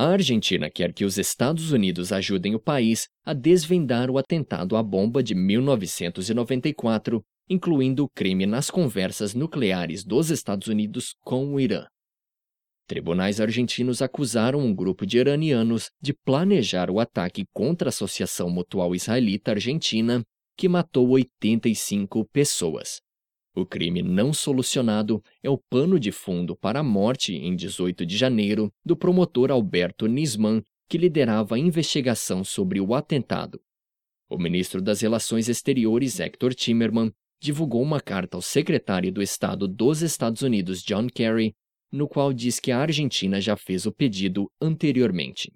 A Argentina quer que os Estados Unidos ajudem o país a desvendar o atentado à bomba de 1994, incluindo o crime nas conversas nucleares dos Estados Unidos com o Irã. Tribunais argentinos acusaram um grupo de iranianos de planejar o ataque contra a Associação Mutual Israelita Argentina, que matou 85 pessoas. O crime não solucionado é o pano de fundo para a morte, em 18 de janeiro, do promotor Alberto Nisman, que liderava a investigação sobre o atentado. O ministro das Relações Exteriores, Hector Timerman, divulgou uma carta ao secretário do Estado dos Estados Unidos, John Kerry, no qual diz que a Argentina já fez o pedido anteriormente.